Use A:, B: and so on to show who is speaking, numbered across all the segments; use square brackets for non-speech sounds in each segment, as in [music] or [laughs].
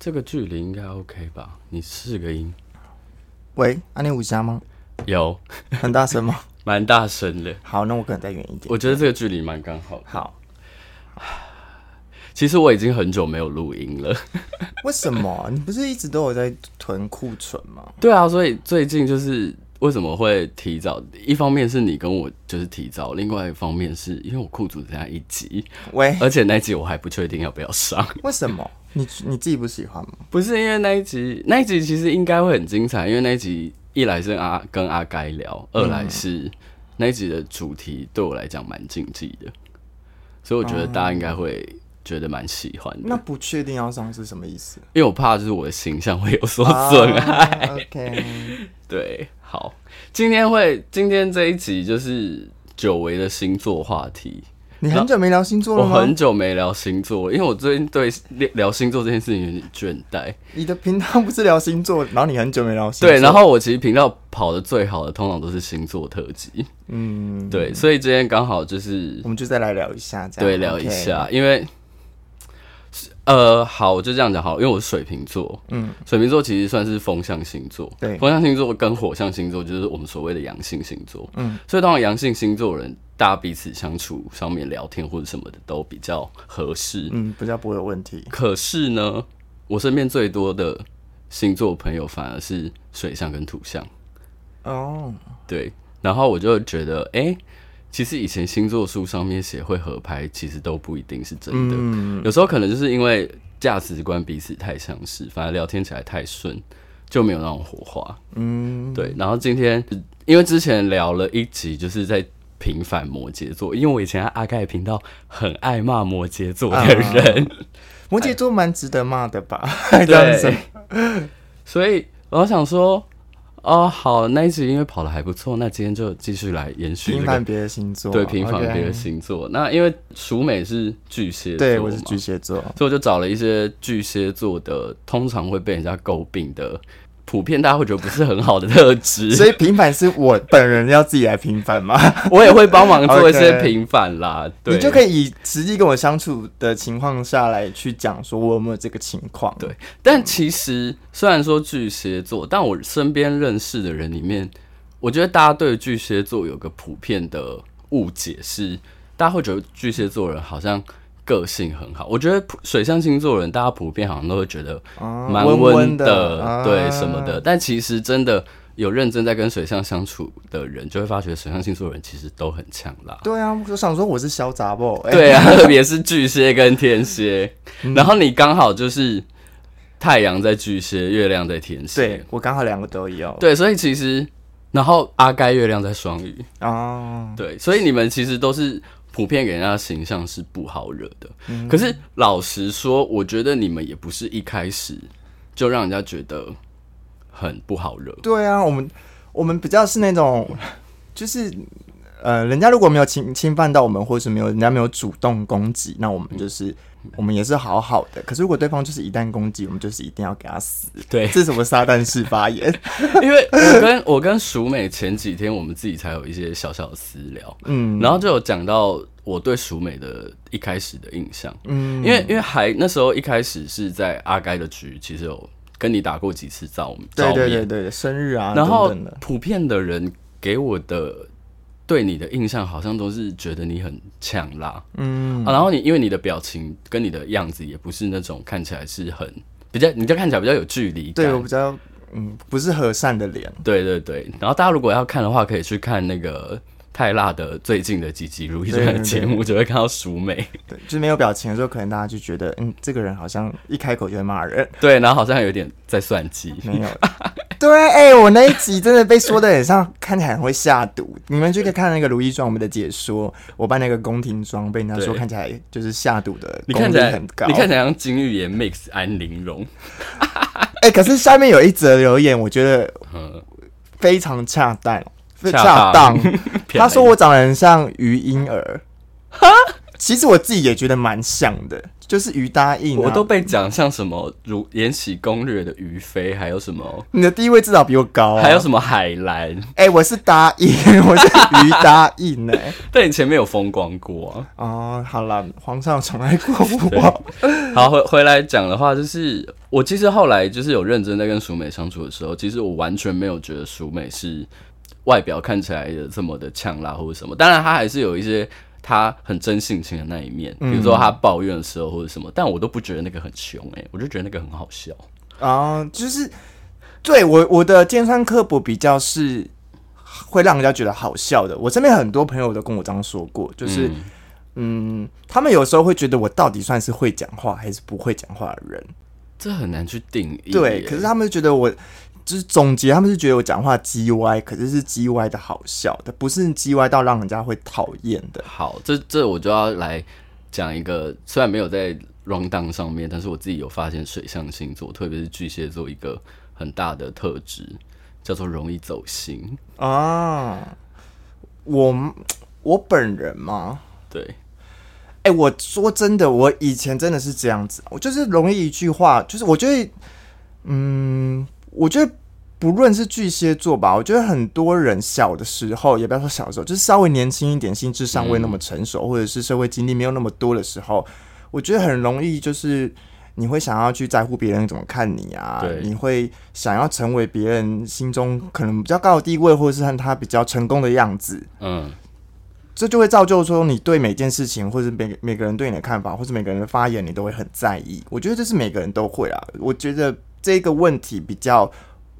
A: 这个距离应该 OK 吧？你试个音。
B: 喂，阿念武侠吗？
A: 有，
B: 很大声吗？[laughs]
A: 蛮大声的。
B: 好，那我可能再远一点。
A: 我觉得这个距离蛮刚好。
B: 好。
A: 其实我已经很久没有录音了。[laughs]
B: 为什么？你不是一直都有在囤库存吗？
A: 对啊，所以最近就是为什么会提早？一方面是你跟我就是提早，另外一方面是因为我库存只剩下一集。
B: 喂，
A: 而且那一集我还不确定要不要上。
B: 为什么？你你自己不喜欢吗？
A: 不是因为那一集，那一集其实应该会很精彩，因为那一集一来是阿跟阿该聊，二来是、嗯、那一集的主题对我来讲蛮禁忌的，所以我觉得大家应该会。觉得蛮喜欢的，
B: 那不确定要上是什么意思？
A: 因为我怕就是我的形象会有所 [laughs] 损害。
B: Uh, [laughs] OK，
A: 对，好，今天会今天这一集就是久违的星座话题。
B: 你很久没聊星座了吗？
A: 我很久没聊星座，因为我最近对聊星座这件事情有点倦怠。
B: 你的频道不是聊星座，然后你很久没聊星座。
A: 对，然后我其实频道跑的最好的通常都是星座特辑。
B: 嗯，
A: 对，所以今天刚好就是
B: 我们就再来聊一下，这样
A: 对，聊一下.因为。呃，好，我就这样讲好，因为我是水瓶座，嗯，水瓶座其实算是风象星座，对，风象星座跟火象星座就是我们所谓的阳性星座，嗯，所以当然阳性星座人，大家彼此相处上面聊天或者什么的都比较合适，
B: 嗯，比较不会有问题。
A: 可是呢，我身边最多的星座朋友反而是水象跟土象，哦，对，然后我就觉得，哎、欸。其实以前星座书上面写会合拍，其实都不一定是真的。嗯、有时候可能就是因为价值观彼此太相似，反而聊天起来太顺，就没有那种火花。嗯，对。然后今天因为之前聊了一集，就是在平反摩羯座，因为我以前阿盖频道很爱骂摩羯座的人，啊、
B: 摩羯座蛮值得骂的吧？[laughs]
A: 对。所以我想说。哦，好，那一集因为跑的还不错，那今天就继续来延续、那个、
B: 平反别的星座，
A: 对，平反别的星座。那因为淑美是巨蟹座，
B: 对，我是巨蟹座，
A: 所以我就找了一些巨蟹座的，通常会被人家诟病的。普遍大家会觉得不是很好的特质，[laughs]
B: 所以平反是我本人要自己来平反吗？[laughs]
A: 我也会帮忙做一些平反啦。Okay. 对，
B: 你就可以以实际跟我相处的情况下来去讲，说我有没有这个情况？
A: 对，但其实虽然说巨蟹座，但我身边认识的人里面，我觉得大家对巨蟹座有个普遍的误解是，大家会觉得巨蟹座人好像。个性很好，我觉得水象星座人，大家普遍好像都会觉得蛮温的，对什么的。啊、但其实真的有认真在跟水象相处的人，就会发觉水象星座人其实都很强啦。
B: 对啊，我想说我是小杂不？
A: 对啊，[laughs] 特别是巨蟹跟天蝎，然后你刚好就是太阳在巨蟹，月亮在天蝎。
B: 对，我刚好两个都有。
A: 对，所以其实然后阿该月亮在双鱼哦，对，所以你们其实都是。普遍给人家的形象是不好惹的，嗯，可是老实说，我觉得你们也不是一开始就让人家觉得很不好惹。
B: 对啊，我们我们比较是那种，就是呃，人家如果没有侵侵犯到我们，或者是没有人家没有主动攻击，那我们就是。嗯我们也是好好的，可是如果对方就是一旦攻击，我们就是一定要给他死。
A: 对，
B: 这是什么撒旦式发言？[laughs]
A: 因为我跟我跟淑美前几天我们自己才有一些小小的私聊，嗯，然后就有讲到我对淑美的一开始的印象，嗯，因为因为还那时候一开始是在阿该的局，其实有跟你打过几次照照面，
B: 对对对对，生日啊，
A: 然后普遍的人给我的。对你的印象好像都是觉得你很呛辣，嗯、啊，然后你因为你的表情跟你的样子也不是那种看起来是很比较，你就看起来比较有距离感，
B: 对我比较嗯不是和善的脸，
A: 对对对。然后大家如果要看的话，可以去看那个。太辣的最近的几集如懿传的节目，就会看到淑美，
B: 对，就是没有表情的时候，可能大家就觉得，嗯，这个人好像一开口就会骂人，
A: 对，然后好像有点在算计，
B: 没有，[laughs] 对，哎、欸，我那一集真的被说的很像，看起来很会下毒，你们就可以看那个如懿传我们的解说，我扮那个宫廷装被人家说看起来就是下毒的，
A: 你看起来很高，你看起来像金玉妍 mix 安陵容，
B: 哎、欸，可是下面有一则留言，我觉得非常恰当。恰当，他说我长得很像于婴儿，哈，其实我自己也觉得蛮像的，就是于答应、啊，
A: 我都被讲像什么如《延禧攻略》的于妃，还有什么？
B: 你的地位至少比我高、啊，
A: 还有什么海兰？
B: 哎、欸，我是答应，[laughs] 我是于答应呢、欸。[laughs]
A: 但你前面有风光过啊？
B: 哦，好了，皇上宠爱过我。
A: 好，回回来讲的话，就是我其实后来就是有认真在跟淑美相处的时候，其实我完全没有觉得淑美是外表看起来的这么的呛辣或者什么。当然，她还是有一些。他很真性情的那一面，比如说他抱怨的时候或者什么，嗯、但我都不觉得那个很凶哎、欸，我就觉得那个很好笑
B: 啊、呃，就是对我我的尖酸刻薄比较是会让人家觉得好笑的。我身边很多朋友都跟我这样说过，就是嗯，嗯，他们有时候会觉得我到底算是会讲话还是不会讲话的人，
A: 这很难去定义。
B: 对，可是他们觉得我。就是总结，他们是觉得我讲话叽歪，可是是叽歪的好笑的，不是叽歪到让人家会讨厌的。
A: 好，这这我就要来讲一个，虽然没有在 rundown 上面，但是我自己有发现水象星座，特别是巨蟹座一个很大的特质，叫做容易走心
B: 啊。我我本人嘛？
A: 对。
B: 哎、欸，我说真的，我以前真的是这样子，我就是容易一句话，就是我觉得，嗯，我觉得。不论是巨蟹座吧，我觉得很多人小的时候，也不要说小时候，就是稍微年轻一点，心智尚未那么成熟，嗯、或者是社会经历没有那么多的时候，我觉得很容易就是你会想要去在乎别人怎么看你啊，对你会想要成为别人心中可能比较高的地位，或者是看他比较成功的样子，嗯，这就会造就说你对每件事情，或者每每个人对你的看法，或者每个人的发言，你都会很在意。我觉得这是每个人都会啊。我觉得这个问题比较。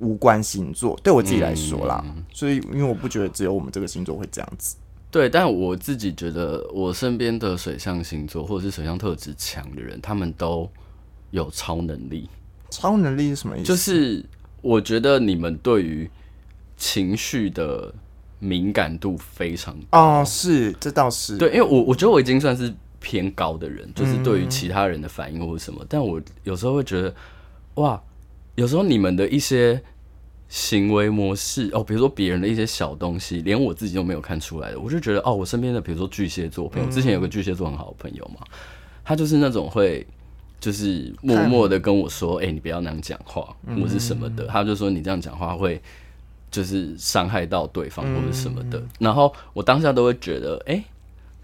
B: 无关星座，对我自己来说啦，嗯、所以因为我不觉得只有我们这个星座会这样子。
A: 对，但我自己觉得，我身边的水象星座或者是水象特质强的人，他们都有超能力。
B: 超能力是什么意思？
A: 就是我觉得你们对于情绪的敏感度非常高。
B: 哦，是，这倒是。
A: 对，因为我我觉得我已经算是偏高的人，就是对于其他人的反应或者什么，嗯、但我有时候会觉得，哇。有时候你们的一些行为模式哦，比如说别人的一些小东西，连我自己都没有看出来的，我就觉得哦，我身边的比如说巨蟹座朋友，嗯、之前有个巨蟹座很好的朋友嘛，他就是那种会就是默默的跟我说，哎、欸，你不要那样讲话，或是什么的，嗯、他就说你这样讲话会就是伤害到对方或者什么的，嗯、然后我当下都会觉得，哎、欸。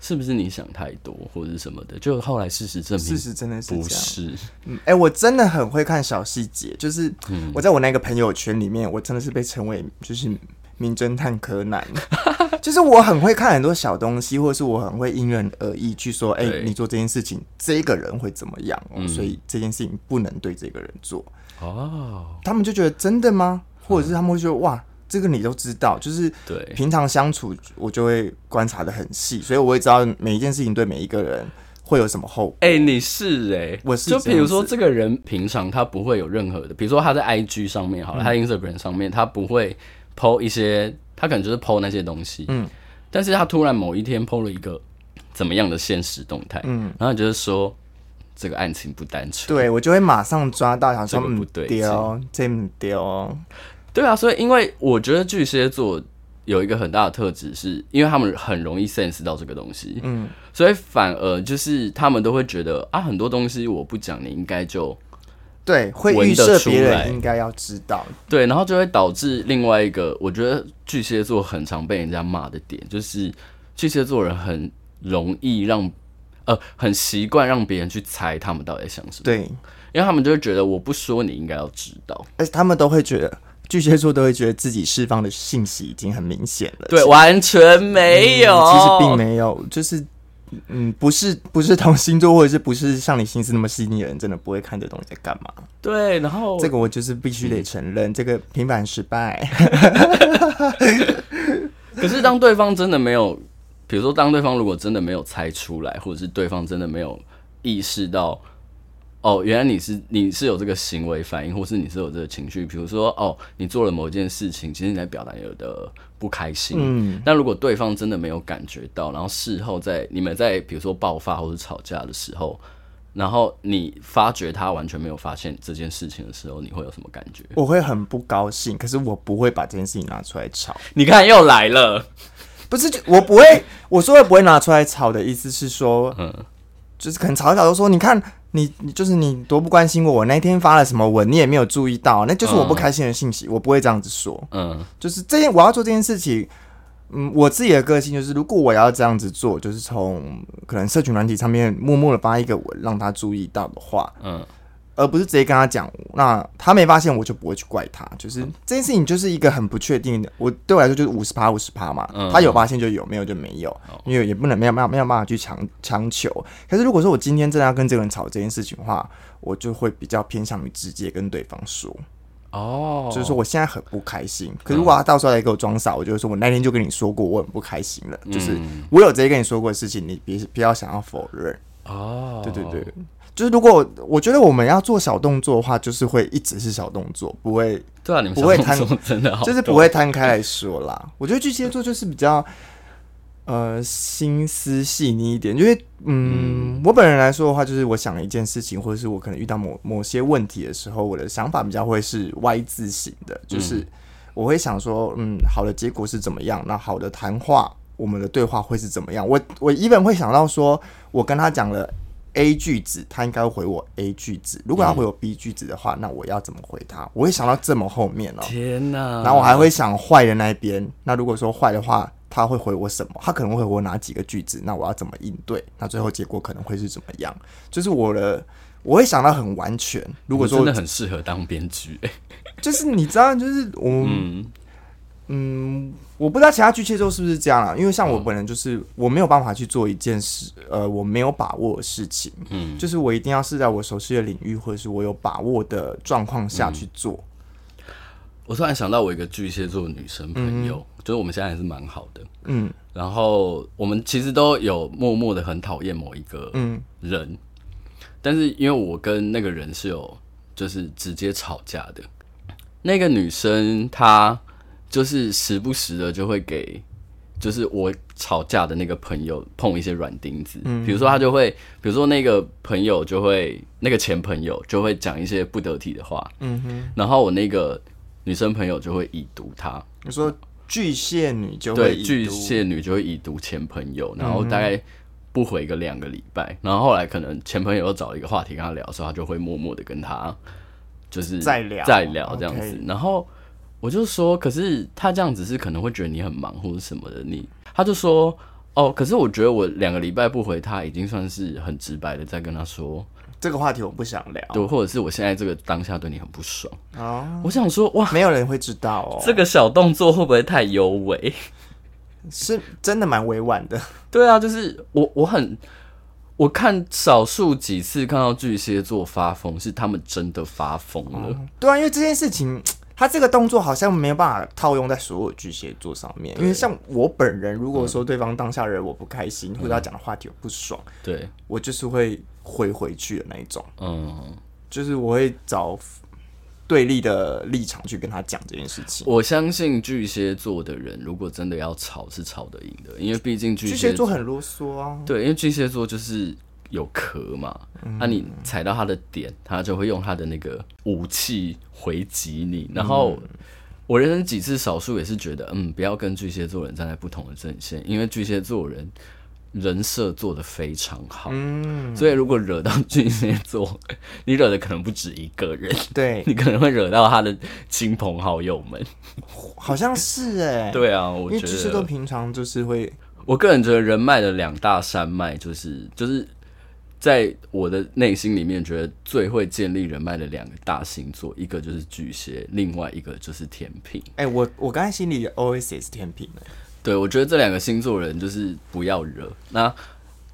A: 是不是你想太多或者是什么的？就后来事实证明，
B: 事实真的是
A: 不是。
B: 嗯，哎、欸，我真的很会看小细节，就是我在我那个朋友圈里面，我真的是被称为就是名侦探柯南，[laughs] 就是我很会看很多小东西，或者是我很会因人而异去说，哎、欸，你做这件事情，这个人会怎么样？嗯、所以这件事情不能对这个人做。哦，他们就觉得真的吗？或者是他们会说哇？这个你都知道，就是对。平常相处，我就会观察的很细，所以我会知道每一件事情对每一个人会有什么后果。哎、欸，你是哎、欸，我是就比如说这个人平常他不会有任何的，比如说他在 IG 上面好了，嗯、他 Instagram 上面他不会 PO 一些，他可能就是 PO 那些东西，嗯，但是他突然某一天 PO 了一个怎么样的现实动态，嗯，然后就是说这个案情不单纯，对我就会马上抓到，想说
A: 不对，
B: 丢这么丢。
A: 对啊，所以因为我觉得巨蟹座有一个很大的特质，是因为他们很容易 sense 到这个东西，嗯，所以反而就是他们都会觉得啊，很多东西我不讲，你应该就
B: 对，会预设别人应该要知道，
A: 对，然后就会导致另外一个，我觉得巨蟹座很常被人家骂的点，就是巨蟹座人很容易让呃，很习惯让别人去猜他们到底在想什么，
B: 对，
A: 因为他们就会觉得我不说你应该要知道，
B: 而且他们都会觉得。巨蟹座都会觉得自己释放的信息已经很明显了，
A: 对，完全没有、
B: 嗯，其实并没有，就是，嗯，不是不是同星座或者是不是像你心思那么细腻的人，真的不会看这东西在干嘛。
A: 对，然后
B: 这个我就是必须得承认，嗯、这个平凡失败。[laughs]
A: 可是当对方真的没有，比如说当对方如果真的没有猜出来，或者是对方真的没有意识到。哦，原来你是你是有这个行为反应，或是你是有这个情绪，比如说哦，你做了某一件事情，其实你在表达有的不开心。嗯，但如果对方真的没有感觉到，然后事后在你们在比如说爆发或者吵架的时候，然后你发觉他完全没有发现这件事情的时候，你会有什么感觉？
B: 我会很不高兴，可是我不会把这件事情拿出来吵。
A: 你看又来了。
B: 不是，我不会，我说的不会拿出来吵的意思是说，嗯，就是可能吵一吵就说，你看你，你就是你多不关心我，我那天发了什么文，你也没有注意到，那就是我不开心的信息，嗯、我不会这样子说，嗯，就是这件我要做这件事情，嗯，我自己的个性就是，如果我要这样子做，就是从可能社群软体上面默默的发一个文，让他注意到的话，嗯。而不是直接跟他讲，那他没发现，我就不会去怪他。就是这件事情就是一个很不确定的，我对我来说就是五十趴五十趴嘛。嗯、他有发现就有，没有就没有，嗯、因为也不能没有没有没有办法去强强求。可是如果说我今天真的要跟这个人吵这件事情的话，我就会比较偏向于直接跟对方说。哦，就是说我现在很不开心。可是如果他到时候来给我装傻，我就会说我那天就跟你说过我很不开心了。嗯、就是我有直接跟你说过的事情，你别不要想要否认。哦，对对对。就是如果我觉得我们要做小动作的话，就是会一直是小动作，不会
A: 对啊，你们
B: 不会摊真的好，就是不会摊开来说啦。我觉得巨蟹座就是比较呃心思细腻一点，因为嗯，嗯我本人来说的话，就是我想一件事情，或者是我可能遇到某某些问题的时候，我的想法比较会是 Y 字型的，就是我会想说，嗯，好的结果是怎么样？那好的谈话，我们的对话会是怎么样？我我一本会想到说，我跟他讲了。A 句子，他应该会回我 A 句子。如果他回我 B 句子的话，嗯、那我要怎么回他？我会想到这么后面哦、喔。天哪！然后我还会想坏的那一边。那如果说坏的话，他会回我什么？他可能会回我哪几个句子？那我要怎么应对？那最后结果可能会是怎么样？就是我的，我会想到很完全。如果说
A: 真的很适合当编剧，
B: 就是你知道，就是我嗯。嗯我不知道其他巨蟹座是不是这样啊？因为像我本人就是我没有办法去做一件事，呃，我没有把握的事情，嗯，就是我一定要是在我熟悉的领域或者是我有把握的状况下去做。
A: 我突然想到我一个巨蟹座的女生朋友，嗯、就是我们现在还是蛮好的，嗯，然后我们其实都有默默的很讨厌某一个人，嗯、但是因为我跟那个人是有就是直接吵架的，那个女生她。就是时不时的就会给，就是我吵架的那个朋友碰一些软钉子，嗯，比如说他就会，比如说那个朋友就会，那个前朋友就会讲一些不得体的话，嗯哼，然后我那个女生朋友就会已读他，
B: 你说巨蟹女就会
A: 对巨蟹女就会已读前朋友，然后大概不回个两个礼拜，然后后来可能前朋友又找一个话题跟他聊的时候，他就会默默的跟他就是
B: 再聊。
A: 再聊这样子，然后。我就说，可是他这样子是可能会觉得你很忙或者什么的。你他就说，哦，可是我觉得我两个礼拜不回他，已经算是很直白的在跟他说
B: 这个话题我不想聊，
A: 对，或者是我现在这个当下对你很不爽。哦，我想说，哇，
B: 没有人会知道哦，
A: 这个小动作会不会太幽微？[laughs]
B: 是真的蛮委婉的。
A: 对啊，就是我我很我看少数几次看到巨蟹座发疯，是他们真的发疯了。
B: 哦。对啊，因为这件事情。他这个动作好像没有办法套用在所有巨蟹座上面，因为像我本人，如果说对方当下惹我不开心，或者他讲的话题我不爽，对，我就是会回回去的那一种，嗯，就是我会找对立的立场去跟他讲这件事情。
A: 我相信巨蟹座的人，如果真的要吵，是吵得赢的，因为毕竟巨
B: 蟹座很啰嗦啊，
A: 对，因为巨蟹座就是。有壳嘛？那、嗯啊、你踩到他的点，他就会用他的那个武器回击你。然后我人生几次少数也是觉得，嗯，不要跟巨蟹座人站在不同的阵线，因为巨蟹座人人设做的非常好。嗯，所以如果惹到巨蟹座，[laughs] 你惹的可能不止一个人，
B: 对，[laughs]
A: 你可能会惹到他的亲朋好友们。
B: 好像是哎、欸，[laughs]
A: 对啊，我觉得
B: 巨蟹座平常就是会，
A: 我个人觉得人脉的两大山脉就是就是。在我的内心里面，觉得最会建立人脉的两个大星座，一个就是巨蟹，另外一个就是天平。
B: 哎、欸，我我刚才心里的 OS 也是天秤。
A: 对，我觉得这两个星座人就是不要惹，那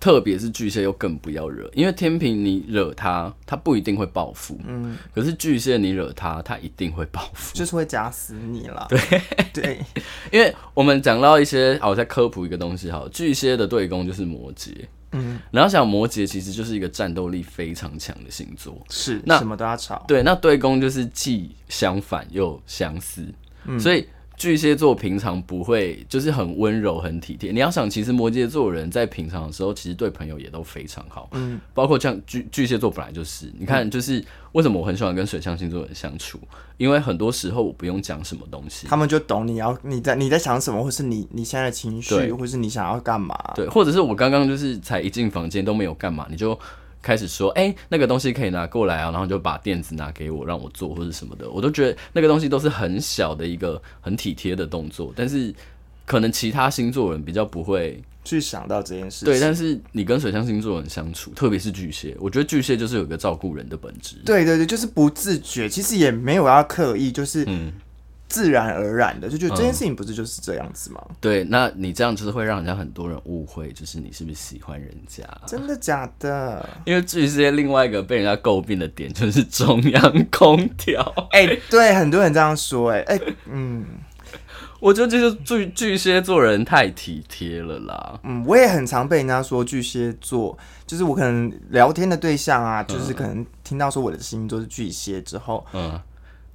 A: 特别是巨蟹又更不要惹，因为天平你惹他，他不一定会报复，嗯，可是巨蟹你惹他，他一定会报复，
B: 就是会夹死你了。
A: 对 [laughs]
B: 对，对 [laughs]
A: 因为我们讲到一些，好，我再科普一个东西，好，巨蟹的对攻就是摩羯。嗯，然后想摩羯其实就是一个战斗力非常强的星座，
B: 是那什么都要吵。
A: 对，那对宫就是既相反又相似，嗯、所以巨蟹座平常不会，就是很温柔、很体贴。你要想，其实摩羯座人在平常的时候，其实对朋友也都非常好。嗯，包括像巨巨蟹座本来就是，你看，就是为什么我很喜欢跟水象星座人相处，因为很多时候我不用讲什么东西，
B: 他们就懂你要你在你在想什么，或是你你现在的情绪，或是你想要干嘛。
A: 对，或者是我刚刚就是才一进房间都没有干嘛，你就。开始说，哎、欸，那个东西可以拿过来啊，然后就把垫子拿给我，让我做或者什么的，我都觉得那个东西都是很小的一个很体贴的动作。但是可能其他星座人比较不会
B: 去想到这件事情。
A: 对，但是你跟水象星座人相处，特别是巨蟹，我觉得巨蟹就是有一个照顾人的本质。
B: 对对对，就是不自觉，其实也没有要刻意，就是嗯。自然而然的就觉得这件事情不是就是这样子吗？
A: 嗯、对，那你这样就是会让人家很多人误会，就是你是不是喜欢人家？
B: 真的假的？
A: 因为巨蟹另外一个被人家诟病的点就是中央空调。[laughs]
B: 哎、欸，对，很多人这样说、欸。哎，哎，嗯，
A: 我觉得就是巨巨蟹座人太体贴了啦。
B: 嗯，我也很常被人家说巨蟹座，就是我可能聊天的对象啊，就是可能听到说我的星座是巨蟹之后，嗯。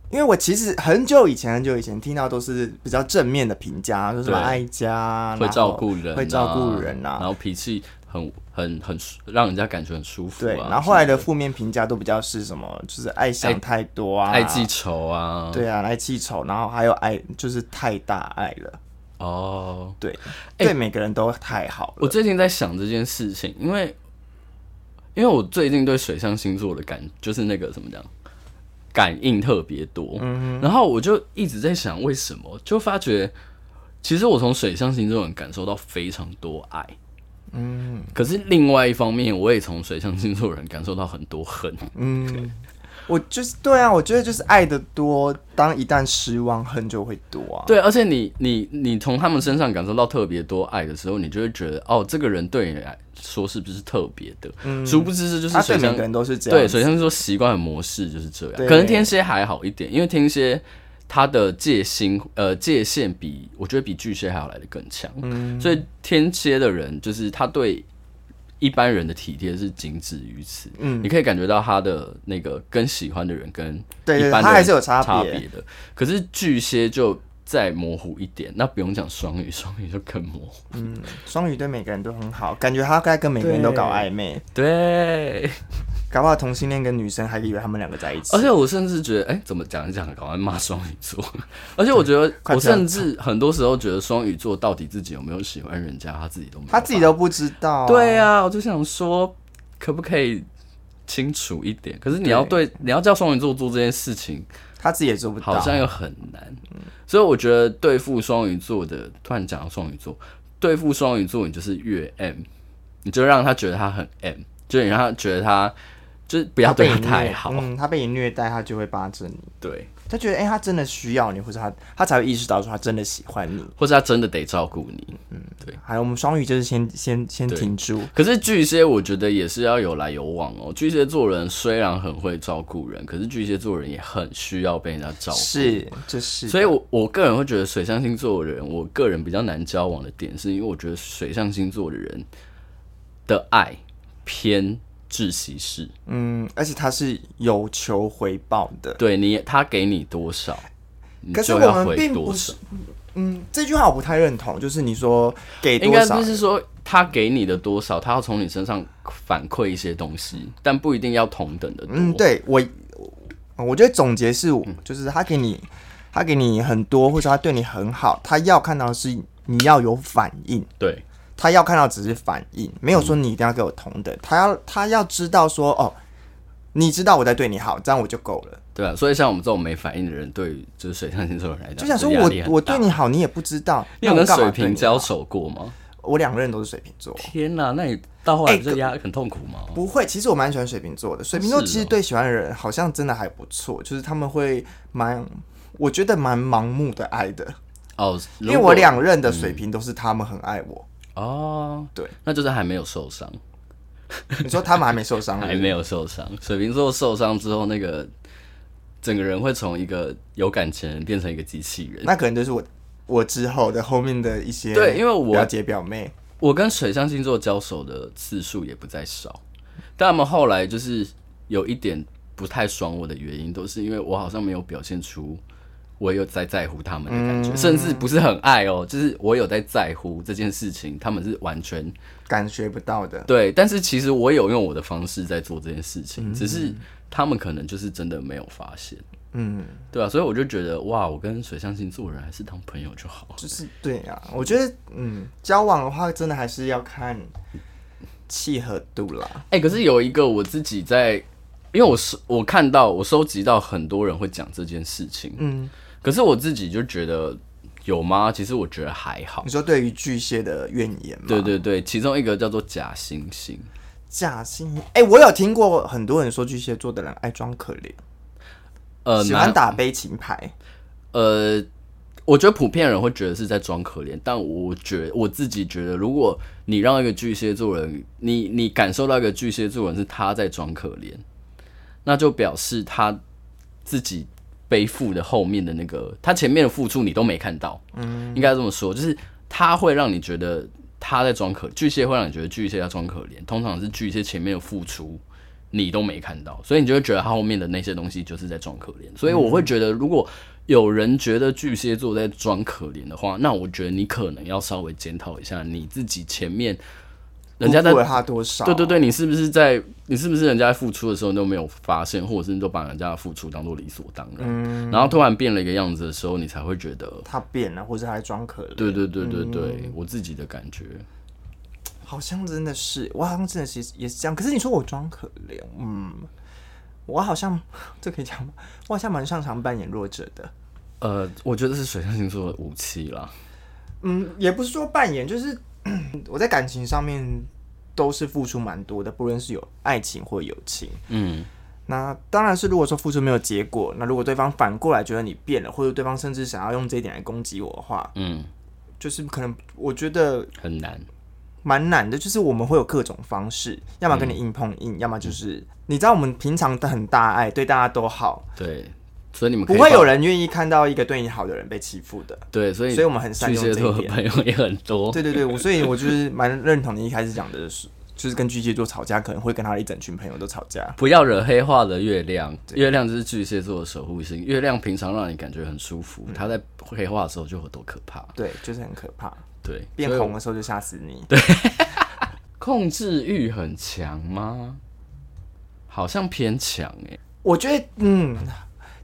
B: 因为我其实很久以前很久以前听到都是比较正面的评价，说什么爱家，
A: 会照顾人，
B: 会照顾人啊，
A: 然后脾气很很很让人家感觉很舒服。
B: 对，然后后来的负面评价都比较是什么，就是爱想太多啊，
A: 爱记仇啊，
B: 对啊，爱记仇，然后还有爱就是太大爱了。哦，对，对每个人都太好了。
A: 我最近在想这件事情，因为因为我最近对水象星座的感就是那个怎么讲？感应特别多，嗯，然后我就一直在想为什么，就发觉其实我从水象星座人感受到非常多爱，嗯，可是另外一方面，我也从水象星座人感受到很多恨，嗯。
B: 我就是对啊，我觉得就是爱的多，当一旦失望，恨就会多啊。
A: 对，而且你你你从他们身上感受到特别多爱的时候，你就会觉得哦，这个人对你来说是不是特别的？嗯，殊不知是就是水象
B: 人都是这样。
A: 对，水象说习惯的模式就是这样。可能天蝎还好一点，因为天蝎他的戒心呃界限比我觉得比巨蟹还要来的更强。嗯，所以天蝎的人就是他对。一般人的体贴是仅止于此，嗯，你可以感觉到他的那个跟喜欢的人跟一般的人还是有差别的。可是巨蟹就再模糊一点，那不用讲双鱼，双鱼就更模糊。
B: 嗯，双鱼对每个人都很好，感觉他该跟每个人都搞暧昧。
A: 对。对
B: 搞不好同性恋跟女生还以为他们两个在一起，
A: 而且我甚至觉得，哎、欸，怎么讲一讲，搞完骂双鱼座。而且我觉得，[laughs] 我甚至很多时候觉得双鱼座到底自己有没有喜欢人家，他自己都没，
B: 他自己都不知道、啊。
A: 对啊，我就想说，可不可以清楚一点？可是你要对，对你要叫双鱼座做这件事情，
B: 他自己也做不到，
A: 好像又很难。嗯、所以我觉得对付双鱼座的，突然讲到双鱼座，对付双鱼座，你就是越 M，你就让他觉得他很 M，就你让他觉得他。就是不要对他太好，
B: 嗯，他被你虐待，他就会巴着你。
A: 对，
B: 他觉得，哎、欸，他真的需要你，或者他他才会意识到说他真的喜欢你，
A: 或者他真的得照顾你。嗯，对。
B: 还有我们双鱼就是先先先停住。
A: 可是巨蟹，我觉得也是要有来有往哦。巨蟹座人虽然很会照顾人，可是巨蟹座人也很需要被人家照顾。
B: 是，这是。
A: 所以我我个人会觉得水象星座的人，我个人比较难交往的点，是因为我觉得水象星座的人的爱偏。窒息式，
B: 嗯，而且他是有求回报的，
A: 对你，他给你多少，
B: 可是我们并不是，嗯，这句话我不太认同，就是你说给多少，应该
A: 就是说他给你的多少，他要从你身上反馈一些东西，但不一定要同等的多。
B: 嗯，对我，我觉得总结是，就是他给你，他给你很多，或者他对你很好，他要看到的是你要有反应，
A: 对。
B: 他要看到只是反应，没有说你一定要给我同等。嗯、他要他要知道说哦，你知道我在对你好，这样我就够了。
A: 对啊，所以像我们这种没反应的人，对就是水象星座人来讲，
B: 就想说我我对你好，你也不知道。
A: 你有跟水瓶交手过吗？
B: 我两个人都是水瓶座。
A: 天哪，那你到后来不是压很痛苦吗？
B: 欸？不会，其实我蛮喜欢水瓶座的。水瓶座其实对喜欢的人好像真的还不错，就是他们会蛮，我觉得蛮盲目的爱的。哦，因为我两任的水瓶都是他们很爱我。嗯
A: 哦，对，那就是还没有受伤。
B: 你说他们还没受伤，
A: 还没有受伤。水瓶座受伤之后，那个整个人会从一个有感情人变成一个机器人。
B: 那可能就是我，我之后的后面的一些
A: 对，因为我
B: 表姐表妹，
A: 我跟水象星座交手的次数也不在少，但他们后来就是有一点不太爽我的原因，都是因为我好像没有表现出我有在在乎他们的感觉，嗯、甚至不是很爱哦，就是我有在在乎这件事情，他们是完全
B: 感觉不到的。
A: 对，但是其实我有用我的方式在做这件事情，嗯、只是他们可能就是真的没有发现。嗯，对啊，所以我就觉得哇，我跟水象星座人还是当朋友就好。
B: 就是对呀、啊，我觉得嗯，交往的话真的还是要看契合度啦。
A: 哎、欸，可是有一个我自己在，因为我是我看到我收集到很多人会讲这件事情，嗯。可是我自己就觉得有吗？其实我觉得还好。
B: 你说对于巨蟹的怨言吗？
A: 对对对，其中一个叫做假惺惺。
B: 假惺惺，哎、欸，我有听过很多人说巨蟹座的人爱装可怜，呃，喜欢打悲情牌。
A: 呃，我觉得普遍人会觉得是在装可怜，但我觉得我自己觉得，如果你让一个巨蟹座人，你你感受到一个巨蟹座人是他在装可怜，那就表示他自己。背负的后面的那个，他前面的付出你都没看到，嗯，应该这么说，就是他会让你觉得他在装可，巨蟹会让你觉得巨蟹在装可怜，通常是巨蟹前面的付出你都没看到，所以你就会觉得他后面的那些东西就是在装可怜，所以我会觉得如果有人觉得巨蟹座在装可怜的话，那我觉得你可能要稍微检讨一下你自己前面。人家在
B: 付了他多少？
A: 对对对，你是不是在你是不是人家在付出的时候你都没有发现，或者是你都把人家的付出当做理所当然，嗯、然后突然变了一个样子的时候，你才会觉得
B: 他变了，或者他还装可怜。
A: 对对对对对，嗯、我自己的感觉
B: 好像真的是，我好像真的是也是这样。可是你说我装可怜，嗯，我好像这可以讲吗？我好像蛮擅长扮演弱者的。
A: 呃，我觉得是水象星座的武器啦。
B: 嗯，也不是说扮演，就是。[clears throat] 我在感情上面都是付出蛮多的，不论是有爱情或友情。嗯，那当然是如果说付出没有结果，那如果对方反过来觉得你变了，或者对方甚至想要用这一点来攻击我的话，嗯，就是可能我觉得
A: 很难，
B: 蛮难的。就是我们会有各种方式，要么跟你硬碰硬，嗯、要么就是你知道我们平常的很大爱，对大家都好，
A: 对。所以你们
B: 不会有人愿意看到一个对你好的人被欺负的，
A: 对，所以
B: 所以我们很善用这一点。
A: 朋友也很多，
B: 对对对，我所以我就是蛮认同你一开始讲的是，就是跟巨蟹座吵架，可能会跟他一整群朋友都吵架。
A: 不要惹黑化的月亮，月亮就是巨蟹座的守护星。月亮平常让你感觉很舒服，它在黑化的时候就有多可怕。
B: 对，就是很可怕。
A: 对，
B: 变红的时候就吓死你。
A: 对，[laughs] 控制欲很强吗？好像偏强哎，
B: 我觉得嗯。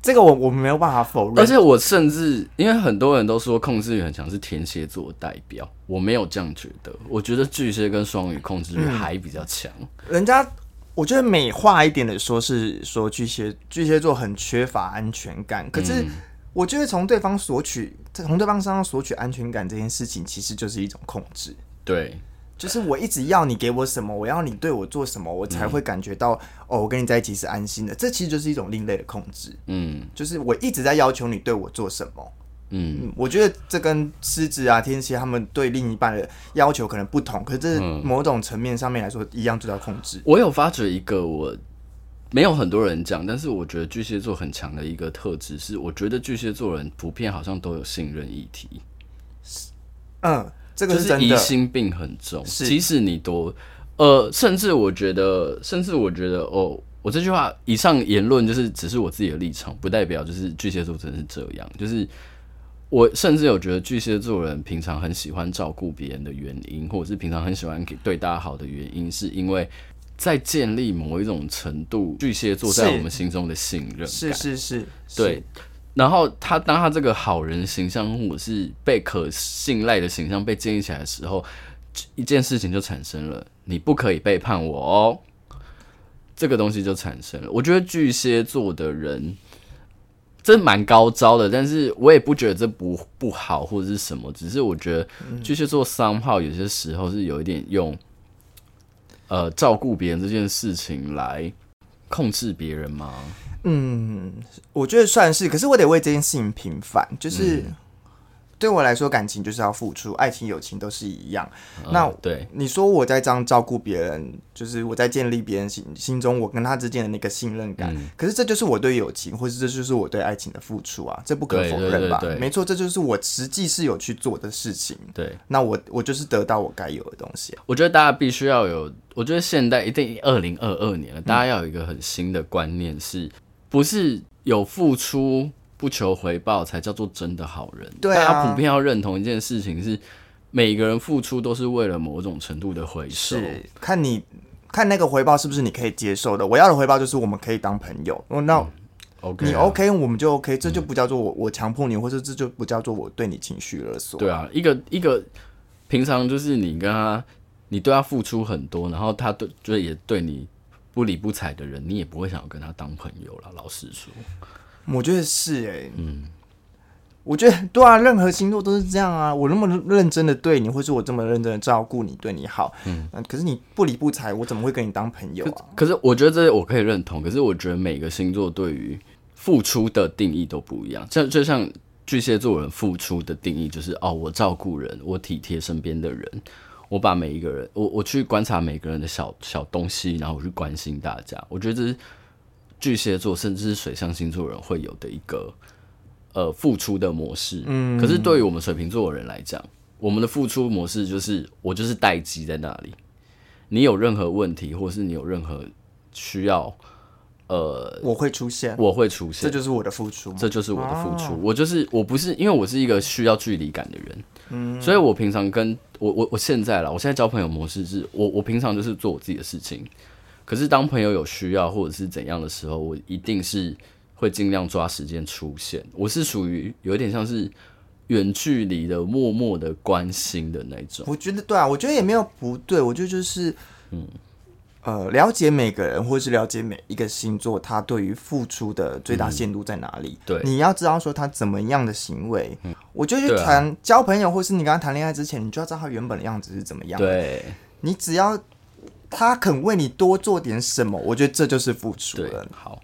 B: 这个我我没有办法否认，
A: 而且我甚至因为很多人都说控制欲很强是天蝎座的代表，我没有这样觉得。我觉得巨蟹跟双鱼控制欲还比较强。
B: 嗯。人家我觉得美化一点的说是说巨蟹巨蟹座很缺乏安全感，可是我觉得从对方索取从对方身上索取安全感这件事情，其实就是一种控制。
A: 对。
B: 就是我一直要你给我什么，我要你对我做什么，我才会感觉到、嗯、哦，我跟你在一起是安心的。这其实就是一种另类的控制。嗯，就是我一直在要求你对我做什么。嗯，嗯，我觉得这跟狮子啊、天蝎他们对另一半的要求可能不同，可是这某种层面上面来说，一样就叫控制。
A: 我有发觉一个我没有很多人讲，但是我觉得巨蟹座很强的一个特质是，我觉得巨蟹座人普遍好像都有信任议题。
B: 嗯。这个
A: 是疑心病很重，即使你多，呃，甚至我觉得，甚至我觉得，哦，我这句话以上言论就是只是我自己的立场，不代表就是巨蟹座真的是这样。就是我甚至有觉得巨蟹座人平常很喜欢照顾别人的原因，或者是平常很喜欢给对大家好的原因，是因为在建立某一种程度巨蟹座在我们心中的信任感。
B: 是是是，
A: 对。然后他当他这个好人形象或者是被可信赖的形象被建立起来的时候，一件事情就产生了：你不可以背叛我哦。这个东西就产生了。我觉得巨蟹座的人真蛮高招的，但是我也不觉得这不不好或者是什么，只是我觉得巨蟹座 somehow 有些时候是有一点用呃照顾别人这件事情来控制别人吗？
B: 嗯，我觉得算是，可是我得为这件事情平反，就是。嗯对我来说，感情就是要付出，爱情、友情都是一样。嗯、那对你说，我在这样照顾别人，就是我在建立别人心心中我跟他之间的那个信任感。嗯、可是这就是我对友情，或是这就是我对爱情的付出啊，这不可否认吧？没错，这就是我实际是有去做的事情。对，那我我就是得到我该有的东西。
A: 我觉得大家必须要有，我觉得现在一定二零二二年了，大家要有一个很新的观念是，是不是有付出？不求回报才叫做真的好人。
B: 对啊，
A: 大家普遍要认同一件事情是，每个人付出都是为了某种程度的回收。
B: 是，看你看那个回报是不是你可以接受的。我要的回报就是我们可以当朋友。哦，那、嗯 okay 啊、你 OK，我们就 OK，这就不叫做我我强迫你，或者这就不叫做我对你情绪勒索。
A: 对啊，一个一个平常就是你跟他，你对他付出很多，然后他对就也对你不理不睬的人，你也不会想要跟他当朋友了。老实说。
B: 我觉得是哎、欸，嗯，我觉得对啊，任何星座都是这样啊。我那么认真的对你，或是我这么认真的照顾你，对你好，嗯，可是你不理不睬，我怎么会跟你当朋友啊？
A: 可，可是我觉得这我可以认同，可是我觉得每个星座对于付出的定义都不一样。像就像巨蟹座人付出的定义就是哦，我照顾人，我体贴身边的人，我把每一个人，我我去观察每个人的小小东西，然后我去关心大家。我觉得这是。巨蟹座甚至是水象星座人会有的一个呃付出的模式，嗯，可是对于我们水瓶座的人来讲，我们的付出模式就是我就是待机在那里，你有任何问题或是你有任何需要，呃，
B: 我会出现，
A: 我会出现，
B: 这就是我的付出，
A: 这就是我的付出，我就是我不是因为我是一个需要距离感的人，嗯，所以我平常跟我我我现在啦，我现在交朋友模式是我我平常就是做我自己的事情。可是当朋友有需要或者是怎样的时候，我一定是会尽量抓时间出现。我是属于有点像是远距离的、默默的关心的那种。
B: 我觉得对啊，我觉得也没有不对。我觉得就是，嗯，呃，了解每个人或是了解每一个星座，他对于付出的最大限度在哪里？嗯、对，你要知道说他怎么样的行为。嗯、我就去谈、啊、交朋友，或是你跟他谈恋爱之前，你就要知道他原本的样子是怎么样。
A: 对，
B: 你只要。他肯为你多做点什么，我觉得这就是付出了。
A: 好。